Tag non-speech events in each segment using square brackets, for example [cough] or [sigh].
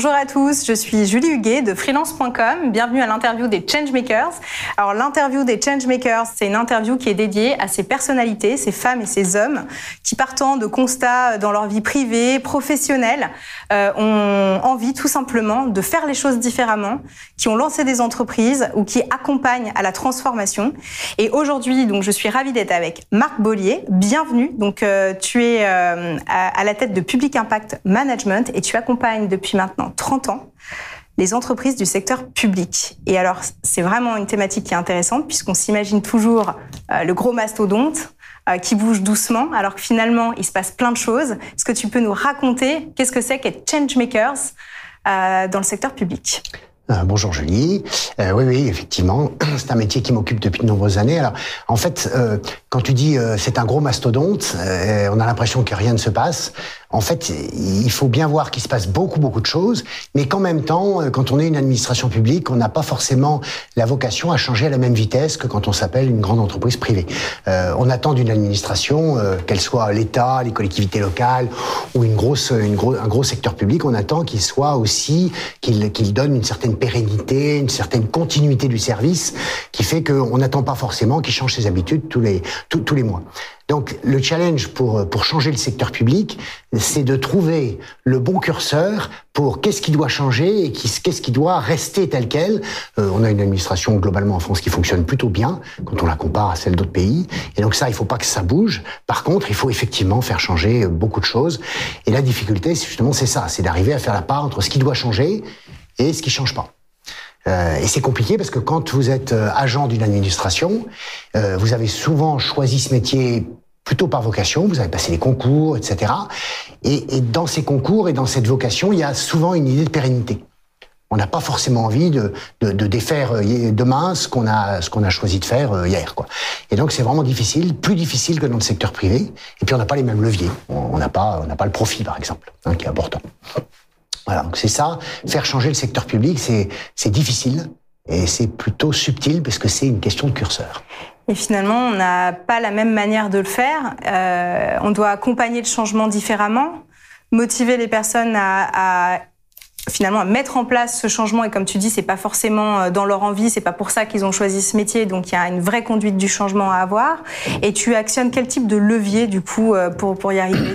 Bonjour à tous, je suis Julie Huguet de freelance.com. Bienvenue à l'interview des Changemakers. Alors l'interview des Changemakers, c'est une interview qui est dédiée à ces personnalités, ces femmes et ces hommes qui partant de constats dans leur vie privée, professionnelle, euh, ont envie tout simplement de faire les choses différemment, qui ont lancé des entreprises ou qui accompagnent à la transformation. Et aujourd'hui, donc je suis ravie d'être avec Marc Bollier. Bienvenue. Donc euh, tu es euh, à, à la tête de Public Impact Management et tu accompagnes depuis maintenant 30 ans les entreprises du secteur public. Et alors, c'est vraiment une thématique qui est intéressante puisqu'on s'imagine toujours euh, le gros mastodonte euh, qui bouge doucement, alors que finalement, il se passe plein de choses. Est-ce que tu peux nous raconter qu'est-ce que c'est qu'être changemakers euh, dans le secteur public? Bonjour Julie. Oui, oui, effectivement, [clears throat] c'est un métier qui m'occupe depuis de nombreuses années. Alors, en fait, quand tu dis c'est un gros mastodonte, on a l'impression que rien ne se passe. En fait, il faut bien voir qu'il se passe beaucoup, beaucoup de choses, mais qu'en même temps, quand on est une administration publique, on n'a pas forcément la vocation à changer à la même vitesse que quand on s'appelle une grande entreprise privée. on attend d'une administration, qu'elle soit l'État, les collectivités locales ou une grosse, une un gros secteur public, on attend qu'il soit aussi, qu'il qu'il donne une certaine pérennité, une certaine continuité du service qui fait qu'on n'attend pas forcément qu'il change ses habitudes tous les, tous, les mois. Donc le challenge pour, pour changer le secteur public, c'est de trouver le bon curseur pour qu'est-ce qui doit changer et qu'est-ce qui doit rester tel quel. Euh, on a une administration globalement en France qui fonctionne plutôt bien quand on la compare à celle d'autres pays. Et donc ça, il faut pas que ça bouge. Par contre, il faut effectivement faire changer beaucoup de choses. Et la difficulté, justement, c'est ça, c'est d'arriver à faire la part entre ce qui doit changer et ce qui change pas. Euh, et c'est compliqué parce que quand vous êtes euh, agent d'une administration, euh, vous avez souvent choisi ce métier plutôt par vocation, vous avez passé les concours, etc. Et, dans ces concours et dans cette vocation, il y a souvent une idée de pérennité. On n'a pas forcément envie de, défaire demain ce qu'on a, choisi de faire hier. Et donc c'est vraiment difficile, plus difficile que dans le secteur privé. Et puis on n'a pas les mêmes leviers. On n'a pas, on n'a pas le profit, par exemple, hein, qui est important. Voilà, donc c'est ça. Faire changer le secteur public, c'est difficile et c'est plutôt subtil parce que c'est une question de curseur. Et finalement, on n'a pas la même manière de le faire. Euh, on doit accompagner le changement différemment, motiver les personnes à, finalement mettre en place ce changement et comme tu dis c'est pas forcément euh, dans leur envie c'est pas pour ça qu'ils ont choisi ce métier donc il y a une vraie conduite du changement à avoir et tu actionnes quel type de levier du coup euh, pour pour y arriver?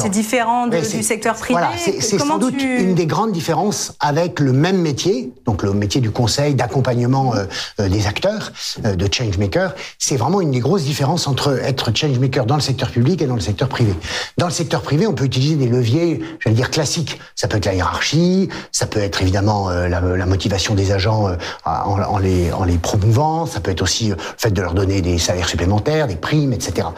C'est différent du secteur privé. Voilà, c'est sans doute une des grandes différences avec le même métier, donc le métier du conseil, d'accompagnement euh, euh, des acteurs, euh, de changemaker. C'est vraiment une des grosses différences entre être changemaker dans le secteur public et dans le secteur privé. Dans le secteur privé, on peut utiliser des leviers, j'allais dire classiques. Ça peut être la hiérarchie, ça peut être évidemment la, la, motivation des agents en, en, les, en les promouvant, ça peut être aussi le fait de leur donner des salaires supplémentaires, des primes, etc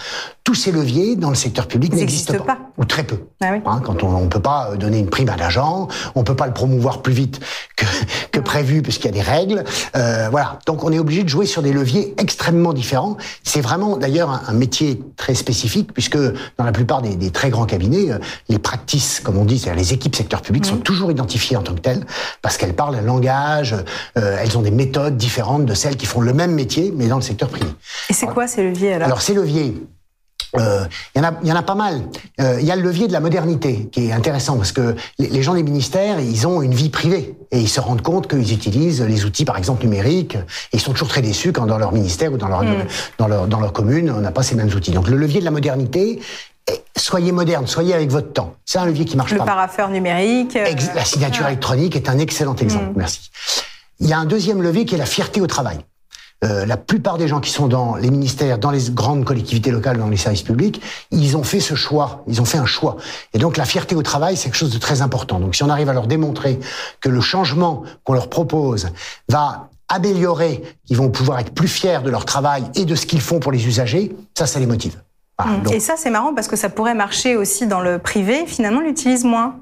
tous ces leviers dans le secteur public n'existent pas, ou très peu. Ah hein, quand on ne peut pas donner une prime à l'agent, on peut pas le promouvoir plus vite que, que prévu parce qu'il y a des règles. Euh, voilà, donc on est obligé de jouer sur des leviers extrêmement différents. C'est vraiment d'ailleurs un, métier très spécifique puisque dans la plupart des, des très grands cabinets, euh, les practices, comme on dit, c'est-à-dire les équipes secteur public, sont toujours identifiées en tant que telles parce qu'elles parlent un langage, euh, elles ont des méthodes différentes de celles qui font le même métier mais dans le secteur privé. Et c'est quoi ces leviers alors? Alors ces leviers, il euh, y, en a, y en a pas mal. Il euh, y a le levier de la modernité qui est intéressant parce que les, gens des ministères, ils ont une vie privée et ils se rendent compte qu'ils utilisent les outils, par exemple numériques. Et ils sont toujours très déçus quand dans leur ministère ou dans leur, mm. dans leur, dans leur commune, on n'a pas ces mêmes outils. Donc le levier de la modernité, soyez moderne, soyez avec votre temps. C'est un levier qui marche le pas. Le paraffeur numérique. Euh, la signature électronique est un excellent exemple. Mm. Merci. Il y a un deuxième levier qui est la fierté au travail. Euh, la plupart des gens qui sont dans les ministères, dans les grandes collectivités locales, dans les services publics, ils ont fait ce choix, ils ont fait un choix. Et donc la fierté au travail, c'est quelque chose de très important. Donc si on arrive à leur démontrer que le changement qu'on leur propose va améliorer, qu'ils vont pouvoir être plus fiers de leur travail et de ce qu'ils font pour les usagers, ça, ça les motive. Mmh. Et ça, c'est marrant parce que ça pourrait marcher aussi dans le privé. Finalement, on l'utilise moins.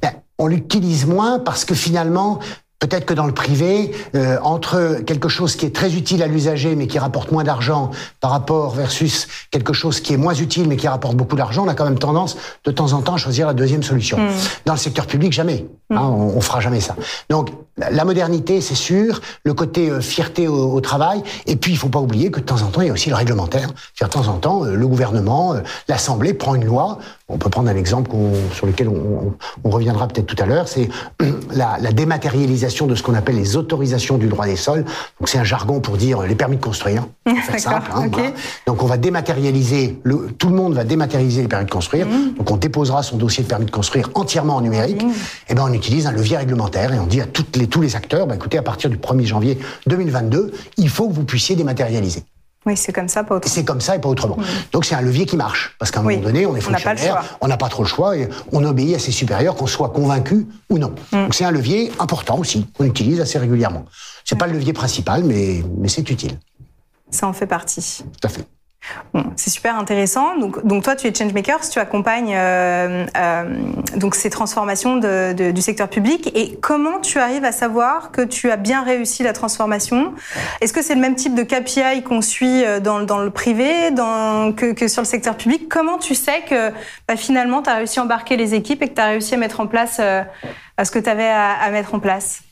Ben, on l'utilise moins parce que finalement, Peut-être que dans le privé, euh, entre quelque chose qui est très utile à l'usager mais qui rapporte moins d'argent par rapport versus quelque chose qui est moins utile mais qui rapporte beaucoup d'argent, on a quand même tendance de temps en temps à choisir la deuxième solution. Hmm. Dans le secteur public, jamais. Hein, hmm. on, on, fera jamais ça. Donc la modernité, c'est sûr, le côté euh, fierté au, travail, et puis il faut pas oublier que de temps en temps, il y a aussi le réglementaire. De temps en temps, euh, le gouvernement, l'Assemblée prend une loi On peut prendre un exemple sur lequel on, reviendra peut-être tout à l'heure, c'est [clears throat] la, dématérialisation de ce qu'on appelle les autorisations du droit des sols. Donc c'est un jargon pour dire les permis de construire. simple. Hein, Donc on va dématérialiser, le, tout le monde va dématérialiser les permis de construire. Mmh. Donc on déposera son dossier de permis de construire entièrement en numérique. Mmh. Et ben on utilise un levier réglementaire et on dit à toutes les, tous les acteurs, ben, écoutez, à partir du 1er janvier 2022, il faut que vous puissiez dématérialiser. Oui, c'est comme ça, pas autrement. C'est comme ça et pas autrement. Donc c'est un levier qui marche. Parce qu'à un moment donné, on est fonctionnaire, on n'a pas, trop le choix et on obéit à ses supérieurs, qu'on soit convaincu ou non. Mm. Donc c'est un levier important aussi, qu'on utilise assez régulièrement. C'est n'est pas le levier principal, mais, mais c'est utile. Ça en fait partie. Tout à fait c'est super intéressant. Donc, donc toi, tu es changemaker, tu accompagnes euh, euh, donc ces transformations du secteur public. Et comment tu arrives à savoir que tu as bien réussi la transformation? Est-ce que c'est le même type de KPI qu'on suit euh, dans, le privé que, sur le secteur public? Comment tu sais que bah, finalement, tu as réussi à embarquer les équipes et que tu as réussi à mettre en place ce que tu avais à mettre en place?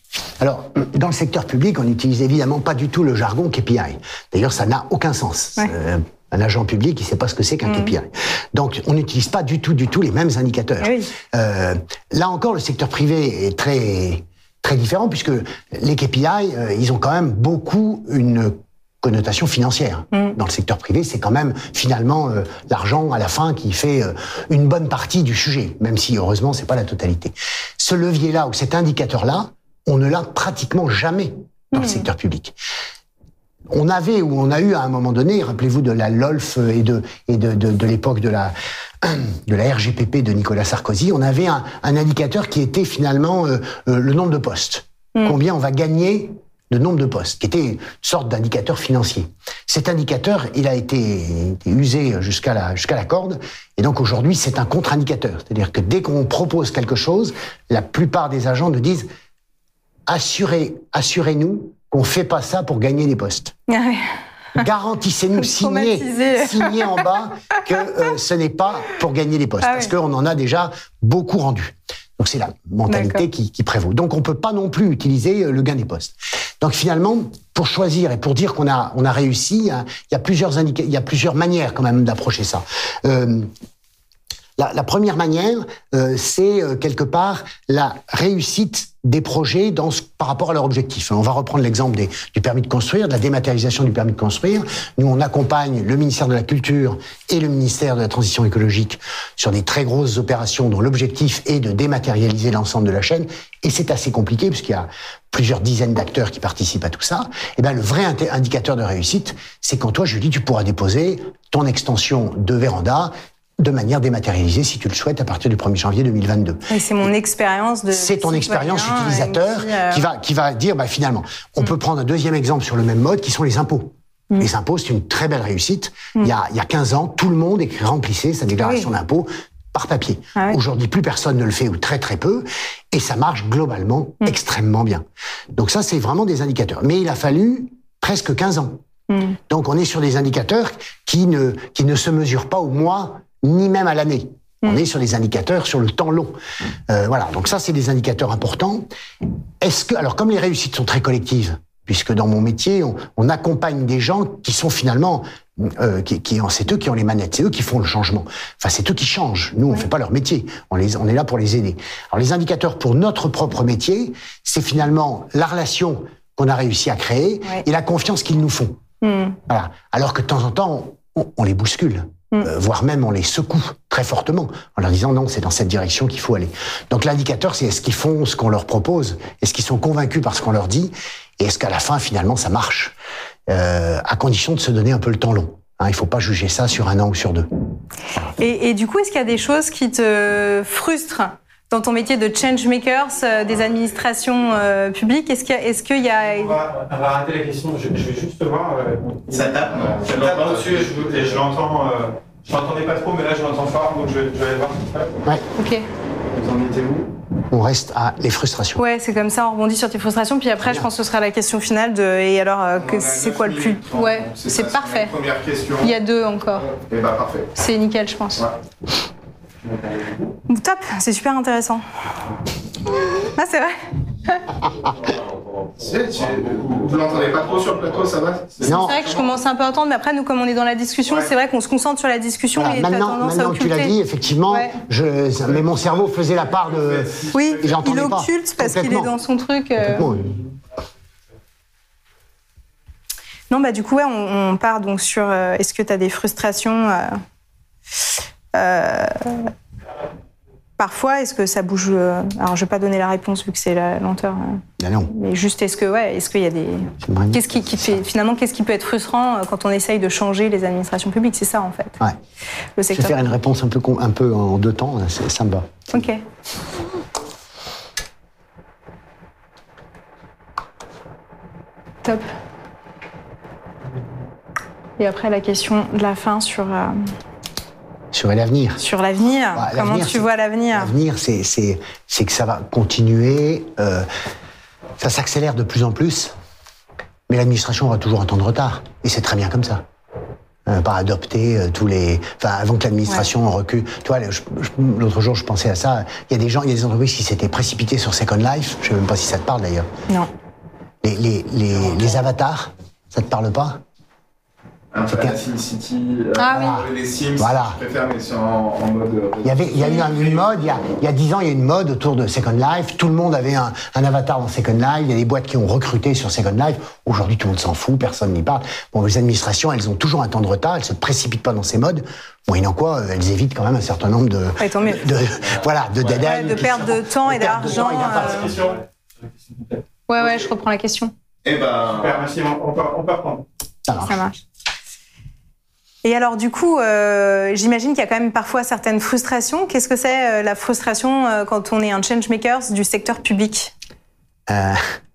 Alors, dans le secteur public, on n'utilise évidemment pas du tout le jargon KPI. D'ailleurs, ça n'a aucun sens. Euh, un agent public, il ne sait pas ce que c'est qu'un mm. KPI. Donc, on n'utilise pas du tout, du tout les mêmes indicateurs. Euh, là encore, le secteur privé est très très différent puisque les KPI, euh, ils ont quand même beaucoup une connotation financière. Mm. Dans le secteur privé, c'est quand même finalement l'argent à la fin qui fait une bonne partie du sujet, même si heureusement c'est pas la totalité. Ce levier-là ou cet indicateur-là, on ne l'a pratiquement jamais dans le hmm. secteur public. On avait ou on a eu à un moment donné, rappelez-vous de la LOLF et de, et de, de, l'époque de la, [clears throat] de la RGPP de Nicolas Sarkozy, on avait un, indicateur qui était finalement euh, euh, le nombre de postes. Hmm. Combien on va gagner de nombre de postes, qui était une sorte d'indicateur financier. Cet indicateur, il a été, usé jusqu'à la, jusqu'à la corde, et donc aujourd'hui, c'est un contre-indicateur. C'est-à-dire que dès qu'on propose quelque chose, la plupart des agents nous disent assurez, assurez-nous qu'on ne fait pas ça pour gagner des postes. Ah Garantissez-nous, [laughs] signez, signez en bas que euh, ce n'est pas pour gagner des postes, ah parce qu'on en a déjà beaucoup rendu. Donc c'est la mentalité qui, prévaut. Donc on peut pas non plus utiliser euh, le gain des postes. Donc finalement, pour choisir et pour dire qu'on a on a réussi, il y a, plusieurs il y a plusieurs manières quand même d'approcher ça. Euh, la, première manière, euh, c'est euh, quelque part la réussite des projets dans par rapport à leur objectif. On va reprendre l'exemple du permis de construire, de la dématérialisation du permis de construire. Nous, on accompagne le ministère de la Culture et le ministère de la Transition écologique sur des très grosses opérations dont l'objectif est de dématérialiser l'ensemble de la chaîne. Et c'est assez compliqué puisqu'il y a plusieurs dizaines d'acteurs qui participent à tout ça. Et ben, le vrai indicateur de réussite, c'est quand toi, Julie, tu pourras déposer ton extension de véranda de manière dématérialisée, si tu le souhaites, à partir du 1er janvier 2022. Et c'est mon expérience de... C'est ton expérience utilisateur euh, qui, va, qui va dire, bah, finalement, on mm. peut prendre un deuxième exemple sur le même mode, qui sont les impôts. Mm. Les impôts, c'est une très belle réussite. Mm. Il, y a, il y a 15 ans, tout le monde remplissait sa déclaration d'impôt par papier. Ah Aujourd'hui, plus personne ne le fait ou très très peu, et ça marche globalement extrêmement bien. Donc ça, c'est vraiment des indicateurs. Mais il a fallu presque 15 ans. Donc on est sur des indicateurs qui ne, qui ne se mesurent pas au mois ni même à l'année. On mm. est sur des indicateurs sur le temps long. Euh, voilà, donc ça, c'est des indicateurs importants. Est-ce que, alors comme les réussites sont très collectives, puisque dans mon métier, on, accompagne des gens qui sont finalement, euh, qui, qui c'est eux qui ont les manettes, c'est eux qui font le changement. Enfin, c'est eux qui changent. Nous, on ne fait pas leur métier. On, les, on est là pour les aider. Alors, les indicateurs pour notre propre métier, c'est finalement la relation qu'on a réussi à créer et la confiance qu'ils nous font. Mm. Voilà. Alors que de temps en temps, on, on les bouscule. Mm. Euh, voire même on les secoue très fortement en leur disant non, c'est dans cette direction qu'il faut aller. Donc l'indicateur, c'est est-ce qu'ils font ce qu'on leur propose, est-ce qu'ils sont convaincus par ce qu'on leur dit, et est-ce qu'à la fin, finalement, ça marche, euh, à condition de se donner un peu le temps long. Hein, il ne faut pas juger ça sur un an ou sur deux. Et, et du coup, est-ce qu'il y a des choses qui te frustrent dans ton métier de change makers euh, des administrations euh, publiques Est-ce qu'il y a, est-ce qu'il y a... On, va, arrêter la question. Je, vais juste voir. Euh, ça tape. je l'entends dessus et je, l'entends. je l'entendais pas trop, mais là je l'entends fort, donc je, vais aller voir Ouais. Ok. Vous en mettez où? On reste à les frustrations. Ouais, c'est comme ça, on rebondit sur tes frustrations, puis après, je pense que ce sera la question finale de et alors, c'est quoi le plus Ouais, c'est parfait. Première question. Il y a deux encore. Et eh bah parfait. C'est nickel, je pense. Ouais. Top, c'est super intéressant. Ah, c'est vrai [laughs] Vous l'entendez pas trop sur le plateau, ça va C'est vrai que je commence un peu à entendre, mais après, nous, comme on est dans la discussion, c'est vrai qu'on se concentre sur la discussion et maintenant, tendance maintenant à tu l'as dit, effectivement, je, mais mon cerveau faisait la part de. Oui, il occulte parce qu'il est dans son truc. Euh. Non, bah du coup, ouais, on, part donc sur euh, est-ce que tu as des frustrations euh, Parfois, est-ce que ça bouge euh, Alors, je vais pas donner la réponse vu que c'est la lenteur. Euh, ben non. Mais juste, est-ce que, ouais, est-ce qu'il y a des. Qu'est-ce qui, fait finalement, qu'est-ce qui peut être frustrant euh, quand on essaye de changer les administrations publiques? C'est ça, en fait. Ouais. Le secteur. Je vais faire une réponse un peu, un peu en deux temps. Ça me va. Ok. Top. Et après, la question de la fin sur. Sur l'avenir. Sur l'avenir bah, Comment tu vois l'avenir L'avenir, c'est que ça va continuer, euh, ça s'accélère de plus en plus, mais l'administration aura toujours un temps de retard. Et c'est très bien comme ça. Euh, pas adopter euh, tous les. Enfin, avant que l'administration recule. Tu vois, l'autre jour, je pensais à ça. Il y a des gens, il y a des entreprises qui s'étaient précipitées sur Second Life. Je sais même pas si ça te parle d'ailleurs. Non. Les, les, les, les avatars, ça te parle pas un peu la SimCity, euh, ah, les Sims, voilà. je préfère, mais c'est en, mode. Euh, il y, avait, il y a eu une mode, il y a, il y a 10 ans, il y a une mode autour de Second Life. Tout le monde avait un, un, avatar dans Second Life. Il y a des boîtes qui ont recruté sur Second Life. Aujourd'hui, tout le monde s'en fout, personne n'y parle. Bon, les administrations, elles ont toujours un temps de retard, elles se précipitent pas dans ces modes. Moyennant quoi, euh, elles évitent quand même un certain nombre de. Ouais, de, voilà, de ouais, de perte de temps et d'argent. Ouais, ouais, je reprends la question. Eh ben. Super, merci, on peut, on peut reprendre. Ça marche. Ça marche. Et alors, du coup, euh, j'imagine qu'il y a quand même parfois certaines frustrations. Qu'est-ce que c'est euh, la frustration euh, quand on est un changemaker du secteur public?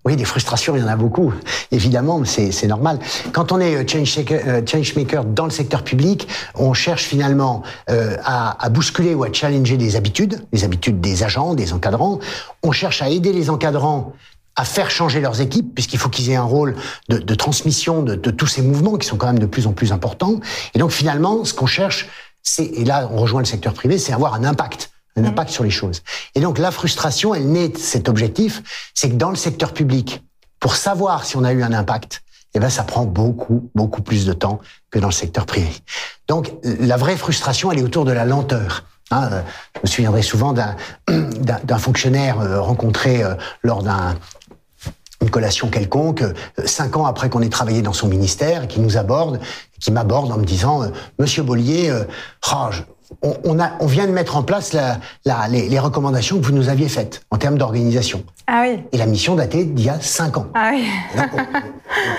Oui, des frustrations, il y en a beaucoup. Évidemment, c'est normal. Quand on est changemaker dans le secteur public, on cherche finalement à, à, bousculer ou à challenger des habitudes, les habitudes des agents, des encadrants. On cherche à aider les encadrants à faire changer leurs équipes, puisqu'il faut qu'ils aient un rôle de, de transmission de, de, tous ces mouvements qui sont quand même de plus en plus importants. Et donc finalement, ce qu'on cherche, c'est, et là on rejoint le secteur privé, c'est avoir un impact, un impact sur les choses. Et donc la frustration, elle naît de cet objectif, c'est que dans le secteur public, pour savoir si on a eu un impact, eh ben ça prend beaucoup, beaucoup plus de temps que dans le secteur privé. Donc la vraie frustration, elle est autour de la lenteur. Hein, je me souviendrai souvent [clears throat] d'un fonctionnaire euh, rencontré euh, lors d'un une collation quelconque, euh, cinq ans après qu'on ait travaillé dans son ministère, qui nous aborde, qui m'aborde en me disant, euh, Monsieur Bollier, euh, oh, on, a, on vient de mettre en place la, la, les, recommandations que vous nous aviez faites en termes d'organisation. Ah oui. Et la mission datait d'il y a cinq ans. Ah oui.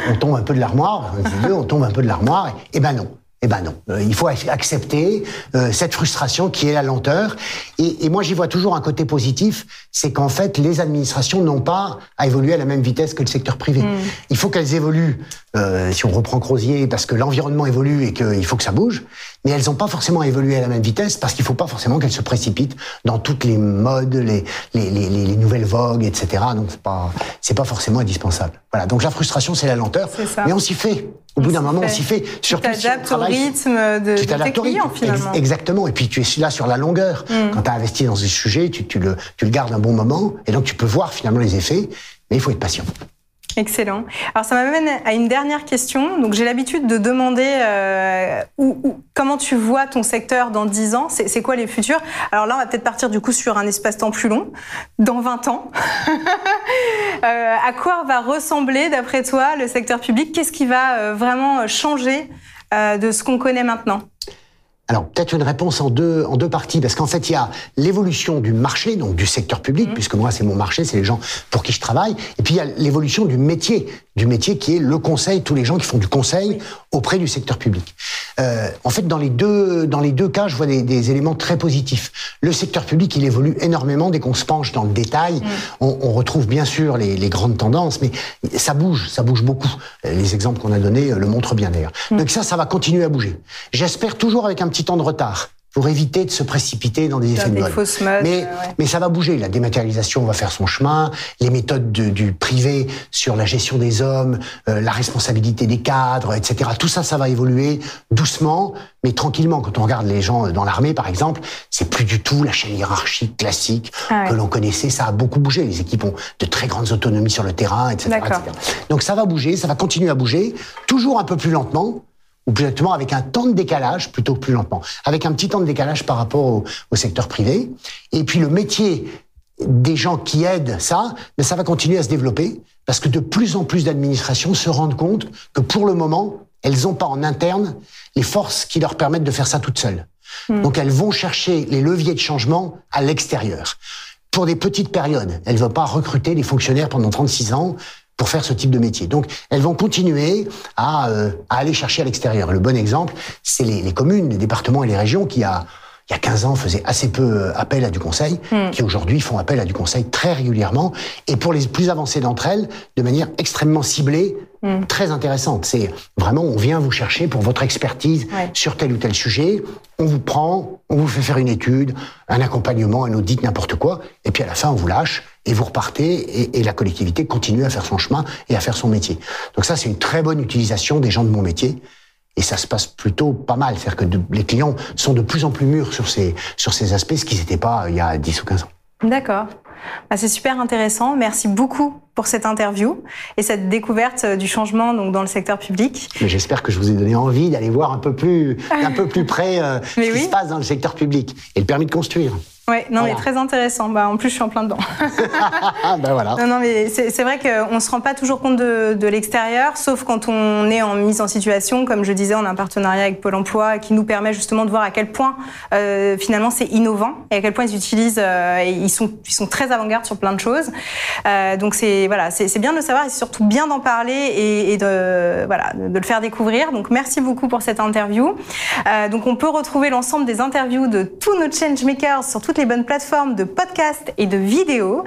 on, tombe un peu de l'armoire, on tombe un peu de l'armoire. Eh ben non. Eh ben non, euh, il faut accepter euh, cette frustration qui est la lenteur. Et, et moi, j'y vois toujours un côté positif, c'est qu'en fait, les administrations n'ont pas à évoluer à la même vitesse que le secteur privé. Mm. Il faut qu'elles évoluent, euh, si on reprend Crozier, parce que l'environnement évolue et qu'il faut que ça bouge, mais elles n'ont pas forcément évolué à la même vitesse parce qu'il ne faut pas forcément qu'elles se précipitent dans toutes les modes, les, les, les, les nouvelles vogues, etc. Donc c'est pas c'est pas forcément indispensable. Voilà. Donc la frustration, c'est la lenteur, mais on s'y fait. Au bout d'un moment, on s'y fait. Surtout tu t'adaptes au rythme de, tu tes clients, finalement. Exactement. Et puis, tu es là sur la longueur. Mm. Quand tu as investi dans ce sujet, tu, tu, le, tu le gardes un bon moment. Et donc, tu peux voir finalement les effets. Mais il faut être patient. Excellent. Alors ça m'amène à une dernière question. Donc j'ai l'habitude de demander euh, comment tu vois ton secteur dans 10 ans? C'est quoi les futurs? Alors là, on va peut-être partir du coup sur un espace-temps plus long, dans 20 ans. [laughs] euh, à quoi va ressembler, d'après toi, le secteur public? Qu'est-ce qui va euh, vraiment changer de ce qu'on connaît maintenant? Alors peut-être une réponse en deux en deux parties parce qu'en fait il y a l'évolution du marché donc du secteur public mmh. puisque moi c'est mon marché c'est les gens pour qui je travaille et puis il y a l'évolution du métier du métier qui est le conseil tous les gens qui font du conseil auprès du secteur public. Euh, en fait dans les deux dans les deux cas je vois des, des, éléments très positifs. Le secteur public il évolue énormément dès qu'on se penche dans le détail mmh. on, on, retrouve bien sûr les, les, grandes tendances mais ça bouge ça bouge beaucoup. Les exemples qu'on a donnés le montrent bien d'ailleurs. Mmh. Donc ça ça va continuer à bouger. J'espère toujours avec un petit temps de retard. pour éviter de se précipiter dans des effets de mode. mais, mais ça va bouger. La dématérialisation va faire son chemin. Les méthodes du privé sur la gestion des hommes, euh, la responsabilité des cadres, etc. Tout ça, ça va évoluer doucement, mais tranquillement. Quand on regarde les gens dans l'armée, par exemple, c'est plus du tout la chaîne hiérarchique classique ah que l'on connaissait. Ça a beaucoup bougé. Les équipes ont de très grandes autonomies sur le terrain, etc., etc. Donc ça va bouger, ça va continuer à bouger, toujours un peu plus lentement ou plus exactement avec un temps de décalage plutôt que plus lentement, avec un petit temps de décalage par rapport au, secteur privé. Et puis le métier des gens qui aident ça, mais ça va continuer à se développer parce que de plus en plus d'administrations se rendent compte que pour le moment, elles n'ont pas en interne les forces qui leur permettent de faire ça toutes seules. Hmm. Donc elles vont chercher les leviers de changement à l'extérieur. Pour des petites périodes, elles ne veulent pas recruter des fonctionnaires pendant 36 ans pour faire ce type de métier. Donc, elles vont continuer à, euh, à aller chercher à l'extérieur. Le bon exemple, c'est les, les, communes, les départements et les régions qui, a, il y a 15 ans, faisaient assez peu euh, appel à du conseil, hmm. qui aujourd'hui font appel à du conseil très régulièrement, et pour les plus avancées d'entre elles, de manière extrêmement ciblée, hmm. très intéressante. C'est vraiment, on vient vous chercher pour votre expertise sur tel ou tel sujet, on vous prend, on vous fait faire une étude, un accompagnement, un audit, n'importe quoi, et puis à la fin, on vous lâche, et vous repartez et, la collectivité continue à faire son chemin et à faire son métier. Donc ça, c'est une très bonne utilisation des gens de mon métier. Et ça se passe plutôt pas mal. C'est-à-dire que les clients sont de plus en plus mûrs sur ces, sur ces aspects, ce qu'ils n'étaient pas euh, il y a 10 ou 15 ans. D'accord. Bah, c'est super intéressant. Merci beaucoup pour cette interview et cette découverte euh, du changement donc dans le secteur public. J'espère que je vous ai donné envie d'aller voir un peu plus, [laughs] un peu plus près euh, ce qui se passe dans le secteur public et le permis de construire. Oui, non, mais très intéressant. Bah, en plus, je suis en plein dedans. [laughs] [laughs] ben voilà. Non, non, mais c'est vrai qu'on ne se rend pas toujours compte de, de l'extérieur, sauf quand on est en mise en situation. Comme je disais, on a un partenariat avec Pôle emploi qui nous permet justement de voir à quel point euh, finalement c'est innovant et à quel point ils utilisent, euh, ils, sont, ils sont très avant-garde sur plein de choses. Euh, donc c'est voilà, bien de le savoir et surtout bien d'en parler et, et, de, voilà, de le faire découvrir. Donc merci beaucoup pour cette interview. Euh, donc on peut retrouver l'ensemble des interviews de tous nos changemakers sur toutes les bonnes plateformes de podcast et de vidéos.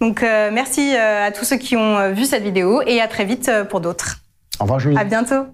Donc euh, merci euh, à tous ceux qui ont euh, vu cette vidéo et à très vite pour d'autres. Au revoir Julie. À bientôt.